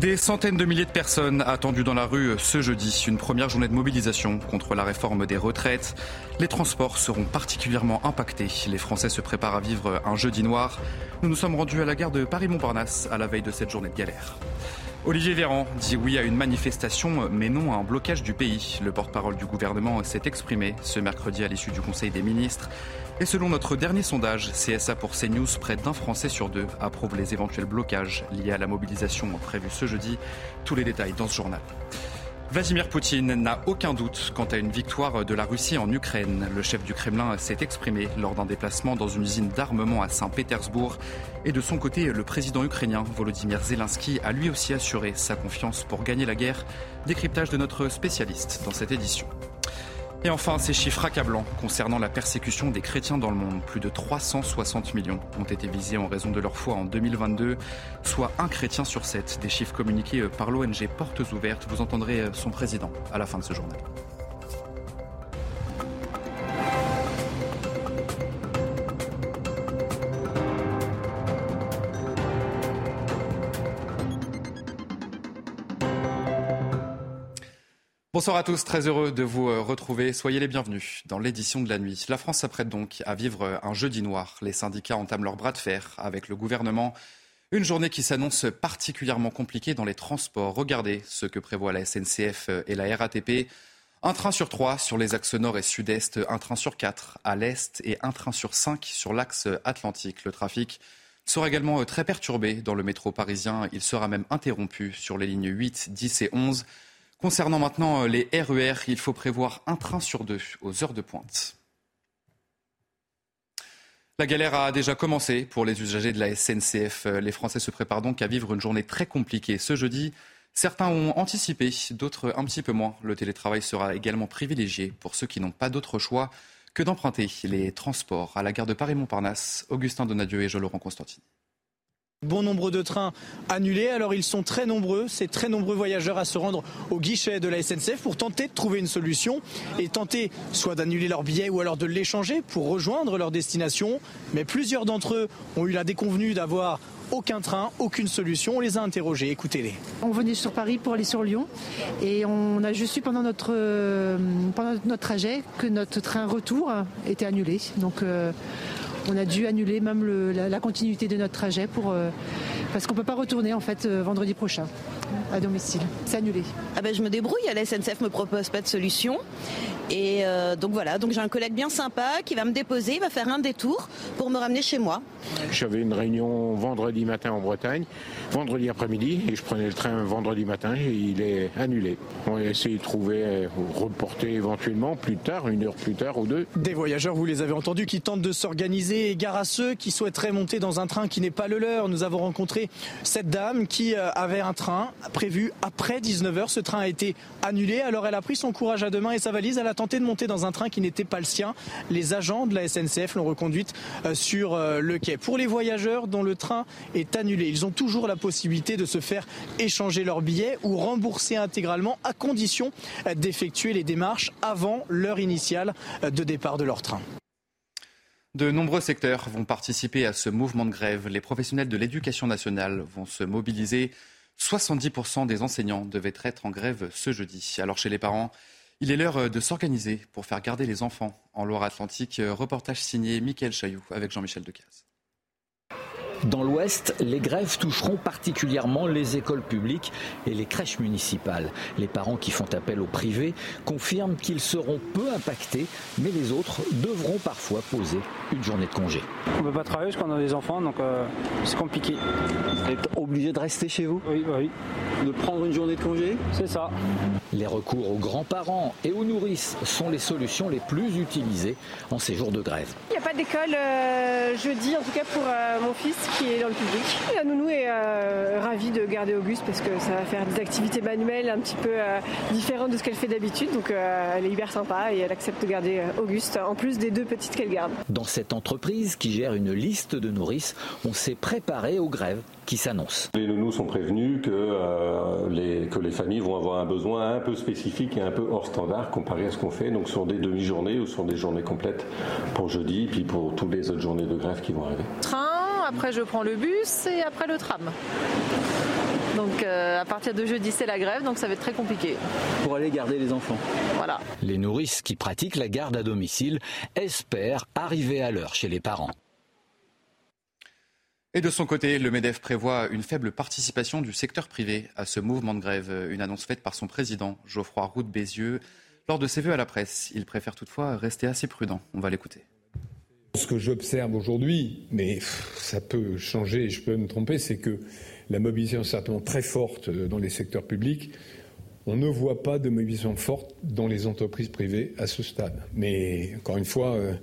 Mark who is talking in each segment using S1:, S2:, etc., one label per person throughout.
S1: Des centaines de milliers de personnes attendues dans la rue ce jeudi. Une première journée de mobilisation contre la réforme des retraites. Les transports seront particulièrement impactés. Les Français se préparent à vivre un jeudi noir. Nous nous sommes rendus à la gare de Paris-Montparnasse à la veille de cette journée de galère. Olivier Véran dit oui à une manifestation, mais non à un blocage du pays. Le porte-parole du gouvernement s'est exprimé ce mercredi à l'issue du Conseil des ministres. Et selon notre dernier sondage, CSA pour CNews, près d'un Français sur deux approuve les éventuels blocages liés à la mobilisation prévue ce jeudi. Tous les détails dans ce journal. Vladimir Poutine n'a aucun doute quant à une victoire de la Russie en Ukraine. Le chef du Kremlin s'est exprimé lors d'un déplacement dans une usine d'armement à Saint-Pétersbourg. Et de son côté, le président ukrainien Volodymyr Zelensky a lui aussi assuré sa confiance pour gagner la guerre. Décryptage de notre spécialiste dans cette édition. Et enfin, ces chiffres accablants concernant la persécution des chrétiens dans le monde. Plus de 360 millions ont été visés en raison de leur foi en 2022, soit un chrétien sur sept. Des chiffres communiqués par l'ONG Portes Ouvertes. Vous entendrez son président à la fin de ce journal. Bonsoir à tous, très heureux de vous euh, retrouver. Soyez les bienvenus dans l'édition de la nuit. La France s'apprête donc à vivre euh, un jeudi noir. Les syndicats entament leur bras de fer avec le gouvernement. Une journée qui s'annonce particulièrement compliquée dans les transports. Regardez ce que prévoit la SNCF euh, et la RATP. Un train sur trois sur les axes nord et sud-est, un train sur quatre à l'est et un train sur cinq sur l'axe atlantique. Le trafic sera également très perturbé dans le métro parisien. Il sera même interrompu sur les lignes 8, 10 et 11. Concernant maintenant euh, les RER, e il faut prévoir un train sur deux aux heures de pointe. La galère a déjà commencé pour les usagers de la SNCF. Euh, les Français se préparent donc à vivre une journée très compliquée ce jeudi. Certains ont anticipé, d'autres un petit peu moins. Le télétravail sera également privilégié pour ceux qui n'ont pas d'autre choix que d'emprunter les transports à la gare de Paris-Montparnasse. Augustin Donadieu et Jean-Laurent Constantine.
S2: Bon nombre de trains annulés, alors ils sont très nombreux, ces très nombreux voyageurs à se rendre au guichet de la SNCF pour tenter de trouver une solution et tenter soit d'annuler leur billet ou alors de l'échanger pour rejoindre leur destination. Mais plusieurs d'entre eux ont eu la déconvenue d'avoir aucun train, aucune solution. On les a interrogés, écoutez-les.
S3: On venait sur Paris pour aller sur Lyon et on a juste su pendant notre, euh, pendant notre trajet que notre train retour était annulé. Euh, on a dû annuler même la, continuité de notre trajet euh, parce qu'on ne peut pas retourner en fait euh, vendredi prochain à domicile. C'est annulé.
S4: Ah ben, je me débrouille, la SNCF me propose pas de solution. Et euh, donc voilà, donc j'ai un collègue bien sympa qui va me déposer, il va faire un détour pour me ramener chez moi.
S5: J'avais une réunion vendredi matin en Bretagne, vendredi après-midi, et je prenais le train vendredi matin et il est annulé. On va essayer de trouver, reporter éventuellement plus tard, une heure plus tard ou deux.
S2: Des voyageurs, vous les avez entendus, qui tentent de s'organiser, gare à ceux qui souhaiteraient monter dans un train qui n'est pas le leur. Nous avons rencontré cette dame qui euh, avait un train prévu après 19h. Ce train a été annulé, alors elle a pris son courage à deux mains et sa valise. Elle a tenté de monter dans un train qui n'était pas le sien. Les agents de la SNCF l'ont reconduite euh, sur euh, le quai. Pour les voyageurs dont le train est annulé, ils ont toujours la possibilité de se faire échanger leur billet ou rembourser intégralement à condition d'effectuer les démarches avant l'heure initiale de départ de leur train.
S1: De nombreux secteurs vont participer à ce mouvement de grève. Les professionnels de l'éducation nationale vont se mobiliser. 70% des enseignants devaient être en grève ce jeudi. Alors chez les parents, il est l'heure de s'organiser pour faire garder les enfants en Loire-Atlantique. Reportage signé Mickaël Chailloux avec Jean-Michel Decaze.
S6: Dans l'Ouest, les grèves toucheront particulièrement les écoles publiques et les crèches municipales. Les parents qui font appel au privé confirment qu'ils seront peu impactés, mais les autres devront parfois poser une journée de congé.
S7: On ne peut pas travailler parce qu'on a des enfants, donc euh, c'est compliqué.
S8: Vous êtes obligé de rester chez vous?
S7: Oui, oui.
S8: De prendre une journée de congé?
S7: C'est ça.
S6: Les recours aux grands-parents et aux nourrices sont les solutions les plus utilisées en ces jours de grève.
S9: Pas d'école euh, jeudi, en tout cas pour euh, mon fils qui est dans le public. La nounou est euh, ravie de garder Auguste parce que ça va faire des activités manuelles un petit peu euh, différentes de ce qu'elle fait d'habitude. Donc euh, elle est hyper sympa et elle accepte de garder Auguste en plus des deux petites qu'elle garde.
S6: Dans cette entreprise qui gère une liste de nourrices, on s'est préparé aux grèves qui s'annoncent.
S10: Les nounous sont prévenus que, les, que les familles vont avoir un besoin un peu spécifique et un peu hors standard comparé à ce qu'on fait, donc sur des demi-journées ou sur des journées complètes pour jeudi, puis pour toutes les autres journées de grève qui vont arriver.
S11: Train après je prends le bus et après le tram. Donc à partir de jeudi, c'est la grève, donc ça va être très compliqué.
S8: Pour aller garder les enfants.
S11: Voilà.
S6: Les nourrices qui pratiquent la garde à domicile espèrent arriver à l'heure chez les parents.
S1: Et de son côté, le MEDEF prévoit une faible participation du secteur privé à ce mouvement de grève. Une annonce faite par son président, Geoffroy Roux Bézieux. Lors de ses vœux à la presse, il préfère toutefois rester assez prudent. On va l'écouter.
S12: Ce que j'observe aujourd'hui, mais ça peut changer je peux me tromper, c'est que la mobilisation est certainement très forte euh, dans les secteurs publics. On ne voit pas de mobilisation forte dans les entreprises privées à ce stade. Mais encore une fois, euh,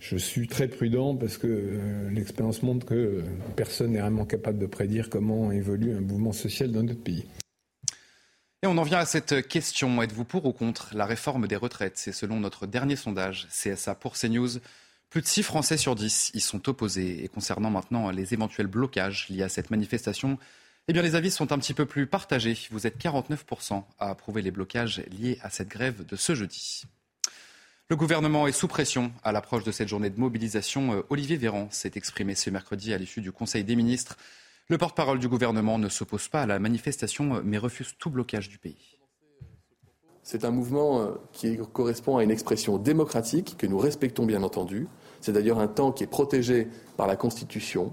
S12: je suis très prudent parce que euh, l'expérience montre que personne n'est vraiment capable de prédire comment évolue un mouvement social dans notre pays.
S1: Et on en vient à cette question. Êtes-vous pour ou contre la réforme des retraites? C'est selon notre dernier sondage CSA pour CNews. Plus de 6 Français sur 10 y sont opposés. Et concernant maintenant les éventuels blocages liés à cette manifestation, eh bien les avis sont un petit peu plus partagés. Vous êtes 49% à approuver les blocages liés à cette grève de ce jeudi. Le gouvernement est sous pression à l'approche de cette journée de mobilisation. Euh, Olivier Véran s'est exprimé ce mercredi à l'issue du Conseil des ministres. Le porte-parole du gouvernement ne s'oppose pas à la manifestation, mais refuse tout blocage du pays.
S13: C'est un mouvement euh, qui correspond à une expression démocratique que nous respectons bien entendu. C'est d'ailleurs un temps qui est protégé par la Constitution.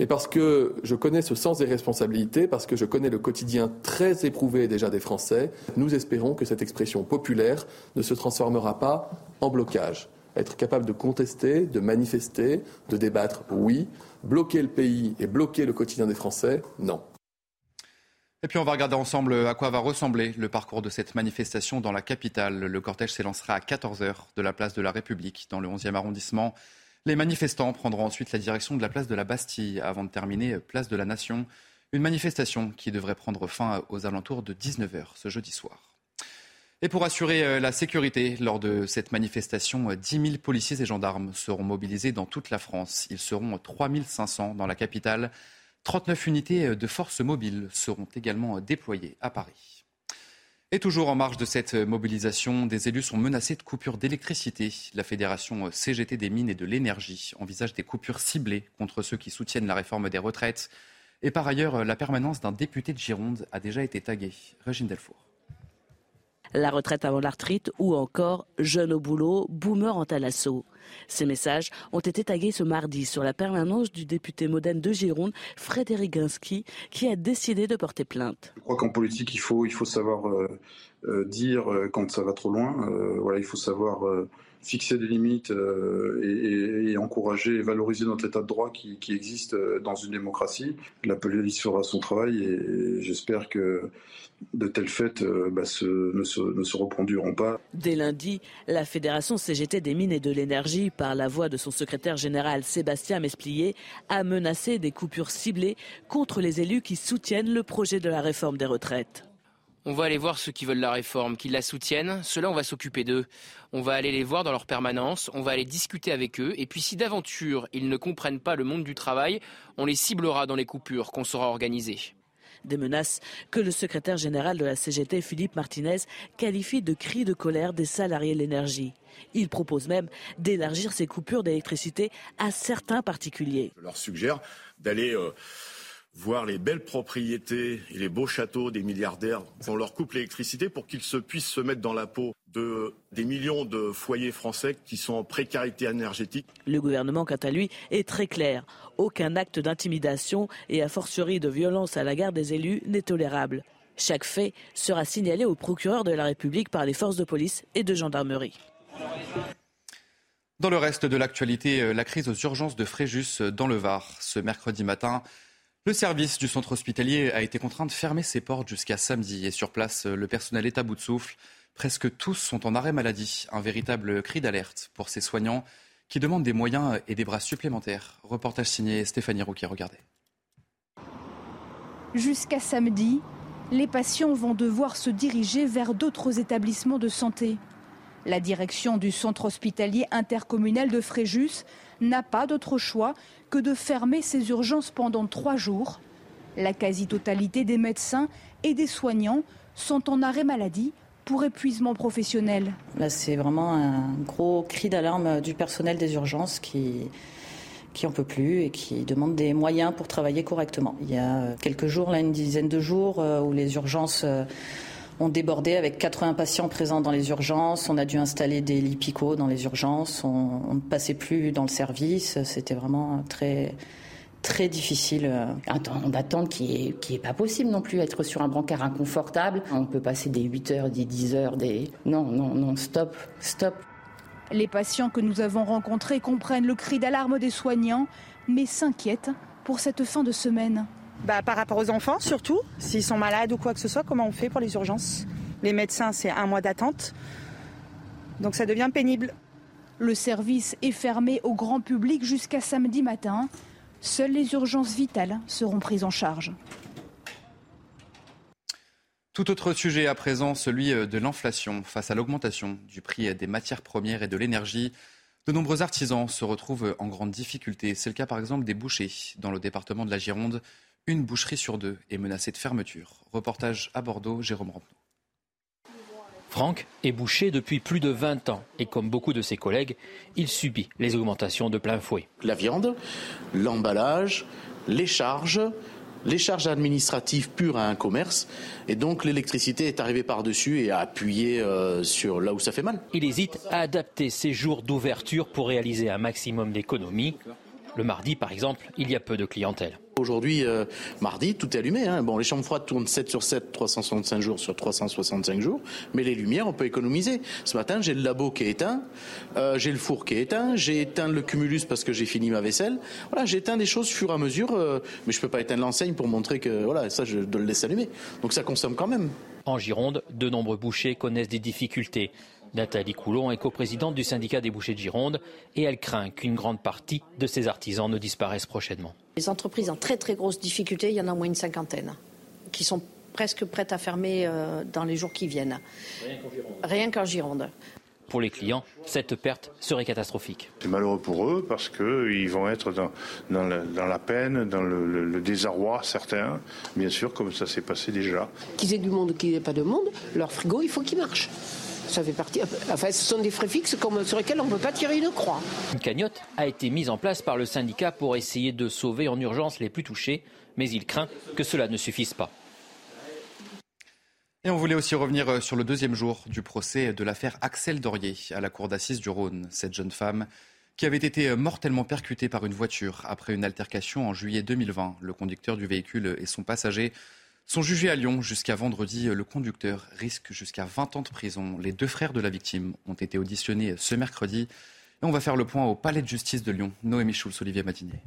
S13: Et parce que je connais ce sens des responsabilités, parce que je connais le quotidien très éprouvé déjà des Français, nous espérons que cette expression populaire ne se transformera pas en blocage. Être capable de contester, de manifester, de débattre, oui. Bloquer le pays et bloquer le quotidien des Français, non.
S1: Et puis on va regarder ensemble à quoi va ressembler le parcours de cette manifestation dans la capitale. Le cortège s'élancera à 14h de la place de la République dans le 11e arrondissement. Les manifestants prendront ensuite la direction de la place de la Bastille avant de terminer place de la Nation. Une manifestation qui devrait prendre fin aux alentours de 19h ce jeudi soir. Et pour assurer euh, la sécurité lors de cette manifestation, 10 000 policiers et gendarmes seront mobilisés dans toute la France. Ils seront 3 500 dans la capitale. 39 unités de forces mobiles seront également déployées à Paris. Et toujours en marge de cette mobilisation, des élus sont menacés de coupures d'électricité. La fédération CGT des mines et de l'énergie envisage des coupures ciblées contre ceux qui soutiennent la réforme des retraites. Et par ailleurs, la permanence d'un député de Gironde a déjà été taguée. Régine Delfour
S14: la retraite avant la retraite ou encore jeune au boulot, boomer en talasso. Ces messages ont été tagués ce mardi sur la permanence du député moderne de Gironde, Frédéric Ginsky, qui a décidé de porter plainte.
S15: Je crois qu'en politique, il faut, il faut savoir euh, euh, dire euh, quand ça va trop loin. voilà, il faut savoir fixer des limites et, encourager et valoriser notre état de droit qui, existe dans une démocratie. La police fera son travail et j'espère que de tels faits euh, bah, ne, se, reproduiront pas.
S14: Dès lundi, la Fédération CGT des mines et de l'énergie, par la voix de son secrétaire général Sébastien Mesplier, a menacé des coupures ciblées contre les élus qui soutiennent le projet de la réforme des retraites.
S16: On va aller voir ceux qui veulent la réforme, qui la soutiennent. Ceux-là, on va s'occuper d'eux. On va aller les voir dans leur permanence, on va aller discuter avec eux. Et puis si d'aventure ils ne comprennent pas le monde du travail, on les ciblera dans les coupures qu'on saura organiser.
S14: Des menaces que le secrétaire général de la CGT, Philippe Martinez, qualifie de cris de colère des salariés de l'énergie. Il propose même d'élargir ces coupures d'électricité à certains particuliers.
S17: Je leur suggère d'aller euh, voir les belles propriétés et les beaux châteaux des milliardaires on leur coupe l'électricité pour qu'ils se puissent se mettre dans la peau de, des millions de foyers français qui sont en précarité énergétique.
S14: Le gouvernement, quant à lui, est très clair. Aucun acte d'intimidation et a fortiori de violence à la garde des élus n'est tolérable. Chaque fait sera signalé au procureur de la République par les forces de police et de gendarmerie.
S1: Dans le reste de l'actualité, euh, la crise aux urgences de Fréjus euh, dans le Var. Ce mercredi matin, le service du centre hospitalier a été contraint de fermer ses portes jusqu'à samedi et sur place, le personnel est à bout de souffle. Presque tous sont en arrêt maladie, un véritable cri d'alerte pour ces soignants qui demandent des moyens et des bras supplémentaires. Reportage signé Stéphanie Rouquet, regardez.
S18: Jusqu'à samedi, les patients vont devoir se diriger vers d'autres établissements de santé. La direction du centre hospitalier intercommunal de Fréjus n'a pas d'autre choix que de fermer ses urgences pendant trois jours. La quasi-totalité des médecins et des soignants sont en arrêt maladie pour épuisement professionnel.
S19: C'est vraiment un gros cri d'alarme du personnel des urgences qui, qui en peut plus et qui demande des moyens pour travailler correctement. Il y a quelques jours, là, une dizaine de jours, où les urgences ont débordé avec 80 patients présents dans les urgences. On a dû installer des lits picots dans les urgences. On, ne passait plus dans le service. C'était vraiment très très difficile. Un temps d'attente qui est, qui est pas possible non plus. Être sur un brancard inconfortable. On peut passer des 8 heures, des 10 heures, des... Non, non, non, stop, stop.
S18: Les patients que nous avons rencontrés comprennent le cri d'alarme des soignants, mais s'inquiètent pour cette fin de semaine.
S20: Bah, par rapport aux enfants surtout, s'ils sont malades ou quoi que ce soit, comment on fait pour les urgences? Les médecins, c'est un mois d'attente. Donc ça devient pénible.
S18: Le service est fermé au grand public jusqu'à samedi matin. Seules les urgences vitales seront prises en charge.
S1: Tout autre sujet à présent, celui de l'inflation. Face à l'augmentation du prix des matières premières et de l'énergie, de nombreux artisans se retrouvent en grande difficulté. C'est le cas par exemple des bouchers dans le département de la Gironde. Une boucherie sur deux est menacée de fermeture. Reportage à Bordeaux, Jérôme Rampenou.
S21: Franck est boucher depuis plus de 20 ans et comme beaucoup de ses collègues, il subit les augmentations de plein fouet.
S22: La viande, l'emballage, les charges, les charges administratives pures à un commerce. Et donc l'électricité est arrivée par-dessus et a appuyé euh, sur là où ça fait mal.
S21: Il hésite à adapter ses jours d'ouverture pour réaliser un maximum d'économies. Le mardi, par exemple, il y a peu de clientèle.
S22: Aujourd'hui, euh, mardi, tout est allumé. Hein. Bon, les chambres froides tournent 7 sur 7, 365 jours sur 365 jours, mais les lumières, on peut économiser. Ce matin, j'ai le labo qui est éteint, euh, j'ai le four qui est éteint, j'ai éteint le cumulus parce que j'ai fini ma vaisselle. Voilà, j'éteins des choses fur et à mesure, euh, mais je peux pas éteindre l'enseigne pour montrer que voilà, ça, je le laisser allumer. Donc ça consomme quand même.
S21: En Gironde, de nombreux bouchers connaissent des difficultés. Nathalie Coulon est coprésidente du syndicat des bouchers de Gironde et elle craint qu'une grande partie de ses artisans ne disparaissent prochainement.
S23: Les entreprises en très très grosses difficultés, il y en a au moins une cinquantaine qui sont presque prêtes à fermer euh, dans les jours qui viennent. Rien qu'en Gironde.
S21: Pour les clients, cette perte serait catastrophique.
S24: C'est malheureux pour eux parce qu'ils vont être dans, la, peine, dans le, désarroi, certains, bien sûr, comme ça s'est passé déjà.
S25: Qu'ils aient du monde ou qu'ils n'aient pas de monde, leur frigo, il faut qu'il marche ça fait partie. Enfin, ce sont des frais fixes comme, sur lesquels on ne peut pas tirer une croix.
S21: Une cagnotte a été mise en place par le syndicat pour essayer de sauver en urgence les plus touchés, mais il craint que cela ne suffise pas.
S1: Et on voulait aussi revenir euh, sur le deuxième jour du procès de l'affaire Axel Dorier à la cour d'assises du Rhône. Cette jeune femme qui avait été euh, mortellement percutée par une voiture après une altercation en juillet 2020. Le conducteur du véhicule et son passager sont jugés à Lyon jusqu'à vendredi. Le conducteur risque jusqu'à 20 ans de prison. Les deux frères de la victime ont été auditionnés ce mercredi. Et on va faire le point au palais de justice de Lyon. Noémie Schulz, Olivier Madinier.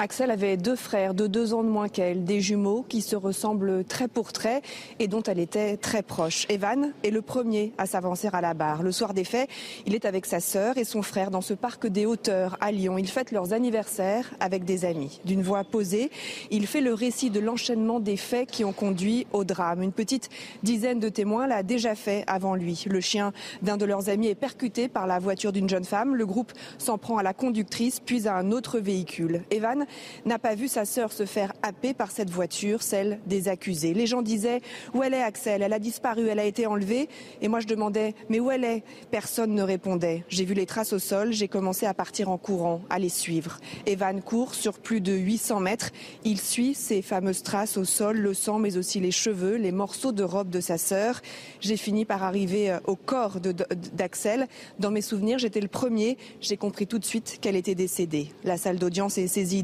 S26: Axel avait deux frères de deux ans de moins qu'elle, des jumeaux qui se ressemblent trait pour trait et dont elle était très proche. Evan est le premier à s'avancer à la barre. Le soir des faits, il est avec sa sœur et son frère dans ce parc des hauteurs à Lyon. Ils fêtent leurs anniversaires avec des amis. D'une voix posée, il fait le récit de l'enchaînement des faits qui ont conduit au drame. Une petite dizaine de témoins l'a déjà fait avant lui. Le chien d'un de leurs amis est percuté par la voiture d'une jeune femme. Le groupe s'en prend à la conductrice puis à un autre véhicule. Evan n'a pas vu sa sœur se faire happer par cette voiture, celle des accusés. Les gens disaient Où elle est Axel? Elle a disparu, elle a été enlevée. Et moi je demandais Mais où elle est? Personne ne répondait. J'ai vu les traces au sol, j'ai commencé à partir en courant, à les suivre. Evan court sur plus de 800 mètres. Il suit ces fameuses traces au sol, le sang, mais aussi les cheveux, les morceaux de robe de sa sœur. J'ai fini par arriver euh, au corps d'Axel. Dans mes souvenirs, j'étais le premier. J'ai compris tout de suite qu'elle était décédée. La salle d'audience est saisie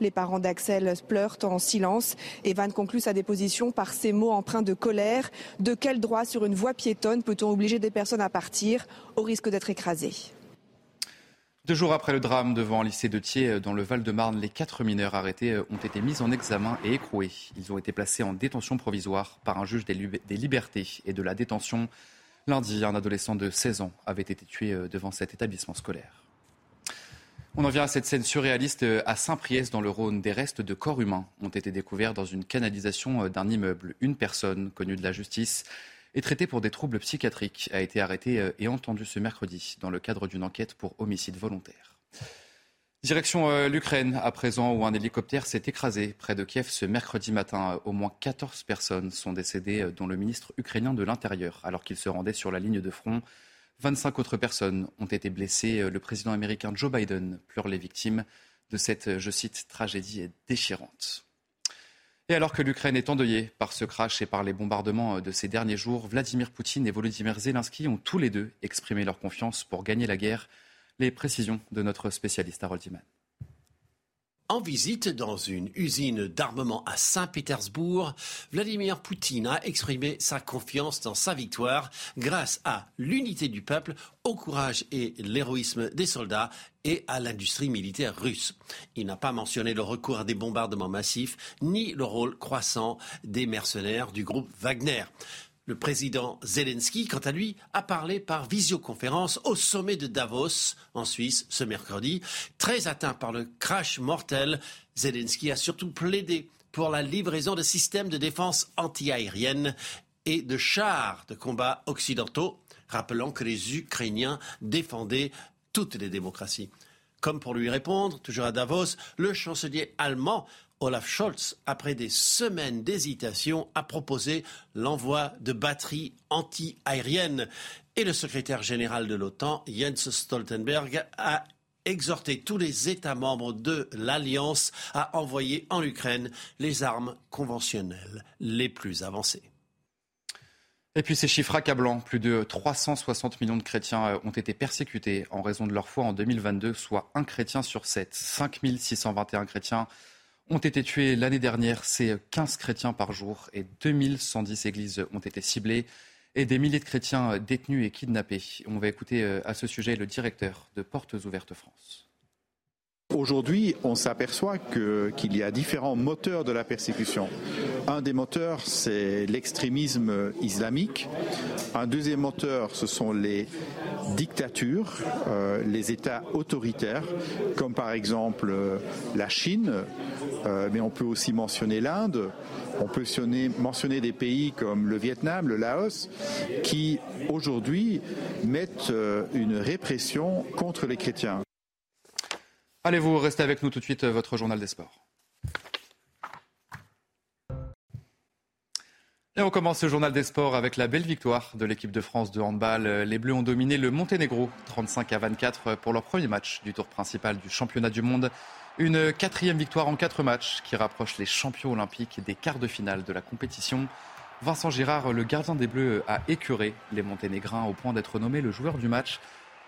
S26: Les parents d'Axel pleurent en silence. Evan conclut sa déposition par ces mots empreints de colère. De quel droit sur une voie piétonne peut-on obliger des personnes à partir au risque d'être écrasées?
S1: Deux jours après le drame devant un lycée de Thiers dans le Val-de-Marne, les quatre mineurs arrêtés ont été mis en examen et écroués. Ils ont été placés en détention provisoire par un juge des, libertés et de la détention. Lundi, un adolescent de 16 ans avait été tué devant cet établissement scolaire. On en vient à cette scène surréaliste euh, à Saint-Priest dans le Rhône. Des restes de corps humains ont été découverts dans une canalisation euh, d'un immeuble. Une personne connue de la justice et traitée pour des troubles psychiatriques a été arrêtée euh, et entendue ce mercredi dans le cadre d'une enquête pour homicide volontaire. Direction l'Ukraine à présent où un hélicoptère s'est écrasé près de Kiev ce mercredi matin. Au moins 14 personnes sont décédées dont le ministre ukrainien de l'Intérieur alors qu'il se rendait sur la ligne de front 25 autres personnes ont été blessées. Le président américain Joe Biden pleure les victimes de cette, je cite, tragédie déchirante. Et alors que l'Ukraine est endeuillée par ce crash et par les bombardements de ces derniers jours, Vladimir Poutine et Volodymyr Zelensky ont tous les deux exprimé leur confiance pour gagner la guerre. Les précisions de notre spécialiste Harold Iman.
S27: En visite dans une usine d'armement à Saint-Pétersbourg, Vladimir Poutine a exprimé sa confiance dans sa victoire grâce à l'unité du peuple, au courage et l'héroïsme des soldats et à l'industrie militaire russe. Il n'a pas mentionné le recours à des bombardements massifs ni le rôle croissant des mercenaires du groupe Wagner. Le président Zelensky, quant à lui, a parlé par visioconférence au sommet de Davos, en Suisse, ce mercredi. Très atteint par le crash mortel, Zelensky a surtout plaidé pour la livraison de systèmes de défense antiaérienne et de chars de combat occidentaux, rappelant que les Ukrainiens défendaient toutes les démocraties. Comme pour lui répondre, toujours à Davos, le chancelier allemand Olaf Scholz, après des semaines d'hésitation, a proposé l'envoi de batteries anti-aériennes. Et le secrétaire général de l'OTAN, Jens Stoltenberg, a exhorté tous les États membres de l'Alliance à envoyer en Ukraine les armes conventionnelles les plus avancées.
S1: Et puis ces chiffres accablants, plus de 360 millions de chrétiens euh, ont été persécutés en raison de leur foi en 2022, soit un chrétien sur sept. 5621 chrétiens ont été tués l'année dernière. C'est 15 chrétiens par jour et 2110 églises ont été ciblées et des milliers de chrétiens détenus et kidnappés. On va écouter euh, à ce sujet le directeur de Portes Ouvertes France.
S28: Aujourd'hui, on s'aperçoit qu'il y a différents moteurs de la persécution. Un des moteurs, c'est l'extrémisme islamique. Un deuxième moteur, ce sont les dictatures, euh, les États autoritaires, comme par exemple euh, la Chine, euh, mais on peut aussi mentionner l'Inde. On peut mentionner des pays comme le Vietnam, le Laos, qui aujourd'hui mettent une répression contre les chrétiens.
S1: Allez-vous rester avec nous tout de suite, euh, votre journal des sports. Et on commence ce journal des sports avec la belle victoire de l'équipe de France de handball. Euh, les Bleus ont dominé le Monténégro 35 à 24 pour leur premier match du tour principal du championnat du monde. Une quatrième victoire en quatre matchs qui rapproche les champions olympiques des quarts de finale de la compétition. Vincent Girard, le gardien des Bleus, a écuré les Monténégrins au point d'être nommé le joueur du match.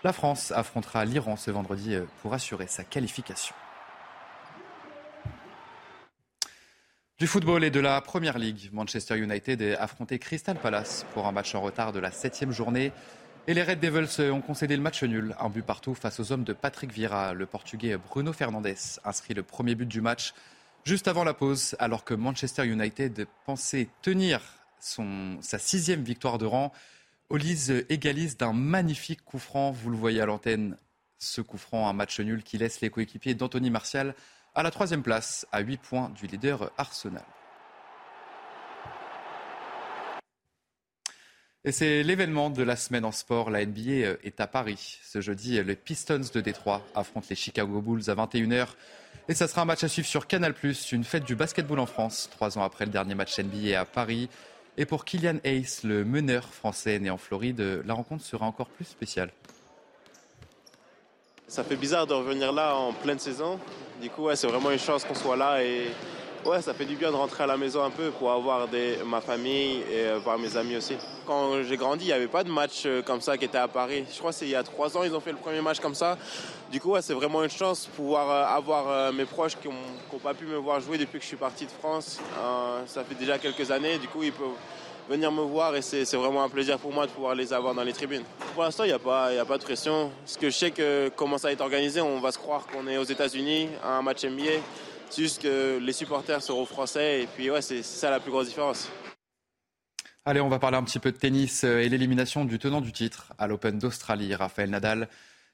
S1: La France affrontera l'Iran ce vendredi euh, pour assurer sa qualification. Du football et de la Première Ligue, Manchester United a affronté Crystal Palace pour un match en retard de la septième journée. Et les Red Devils ont concédé le match nul, un but partout face aux hommes de Patrick Vieira. Le Portugais Bruno Fernandes inscrit le premier but du match juste avant la pause, alors que Manchester United pensait tenir sa sixième victoire de rang. Olise égalise d'un magnifique coup franc. Vous le voyez à l'antenne, ce coup franc, un match nul qui laisse les coéquipiers d'Anthony Martial à la troisième place, à 8 points du leader Arsenal. Et c'est l'événement de la semaine en sport. La NBA est à Paris. Ce jeudi, les Pistons de Détroit affrontent les Chicago Bulls à 21h. Et ça sera un match à suivre sur Canal+, une fête du basketball en France, trois ans après le dernier match NBA à Paris. Et pour Kylian Hayes, le meneur français né en Floride, la rencontre sera encore plus spéciale.
S29: Ça fait bizarre de revenir là en pleine saison. Du coup, c'est vraiment une chance qu'on soit là et ouais, ça fait du bien de rentrer à la maison un peu pour avoir ma famille et euh, voir mes amis aussi. Quand j'ai grandi, il n'y avait pas de match euh, comme ça qui était à Paris. Je crois que c'est il y a trois ans, ils ont fait le premier match comme ça. Du coup, ouais, c'est vraiment une chance de pouvoir euh, avoir mes proches qui n'ont pas pu me voir jouer depuis que je suis parti de France. ça fait déjà quelques années. Du coup, ils peuvent venir me voir et c'est vraiment un plaisir pour moi de pouvoir les avoir dans les tribunes. Pour l'instant, il n'y a, pas, a pas de pression. Parce que je sais que comment ça va être organisé, on va se croire qu'on est aux États-Unis à un match NBA. C'est juste que les supporters seront français et puis ouais, c'est ça la plus grosse différence.
S1: Allez, on va parler un petit peu de tennis euh, et l'élimination du tenant du titre à l'Open d'Australie, Raphaël Nadal.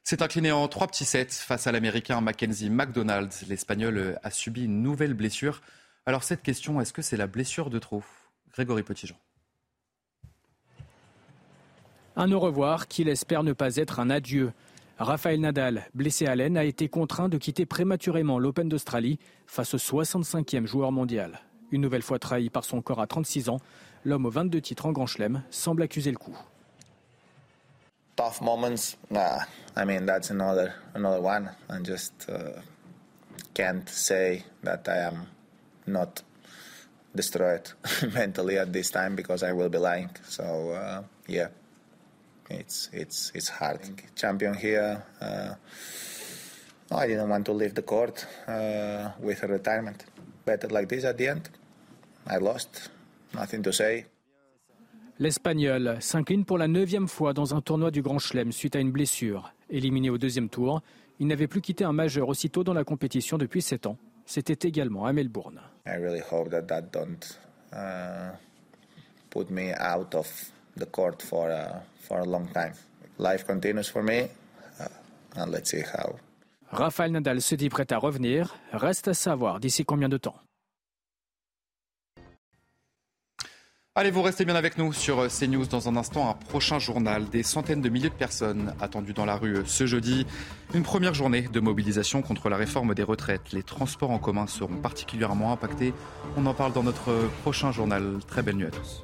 S1: s'est incliné en trois petits sets face à l'Américain Mackenzie McDonald. L'Espagnol euh, a subi une nouvelle blessure. Alors cette question, est-ce que c'est la blessure de trop? Grégory Petitjean.
S30: Un au revoir qu'il espère ne pas être un adieu. Raphaël Nadal, blessé à l'aine, a été contraint de quitter prématurément l'Open d'Australie face au 65e joueur mondial. Une nouvelle fois trahi par son corps à 36 ans, l'homme aux 22 titres en Grand Chelem semble accuser le coup.
S31: tough moments, nah, I mean that's another another one. I just uh, can't say that I am not destroyed mentally at this time because I will be lying. So uh, yeah, it's it's it's hard. Champion here. Uh, I didn't want to leave the court uh, with a retirement. Better like this at the end. I lost. Nothing to say.
S18: L'Espagnol s'incline pour la neuvième fois dans un tournoi du Grand Chelem suite à une blessure. Éliminé au deuxième tour, il n'avait plus quitté un majeur aussitôt dans la compétition depuis sept ans. C'était également à Melbourne.
S31: I really hope that that don't uh, put me out of the court for a, for a long time. Life continues for me, uh, and let's see how.
S18: Rafael Nadal se dit prêt à revenir. Reste à savoir d'ici combien de temps.
S1: Allez, vous restez bien avec nous sur CNews. Dans un instant, un prochain journal. Des centaines de milliers de personnes attendues dans la rue ce jeudi. Une première journée de mobilisation contre la réforme des retraites. Les transports en commun seront particulièrement impactés. On en parle dans notre prochain journal. Très belle nuit à tous.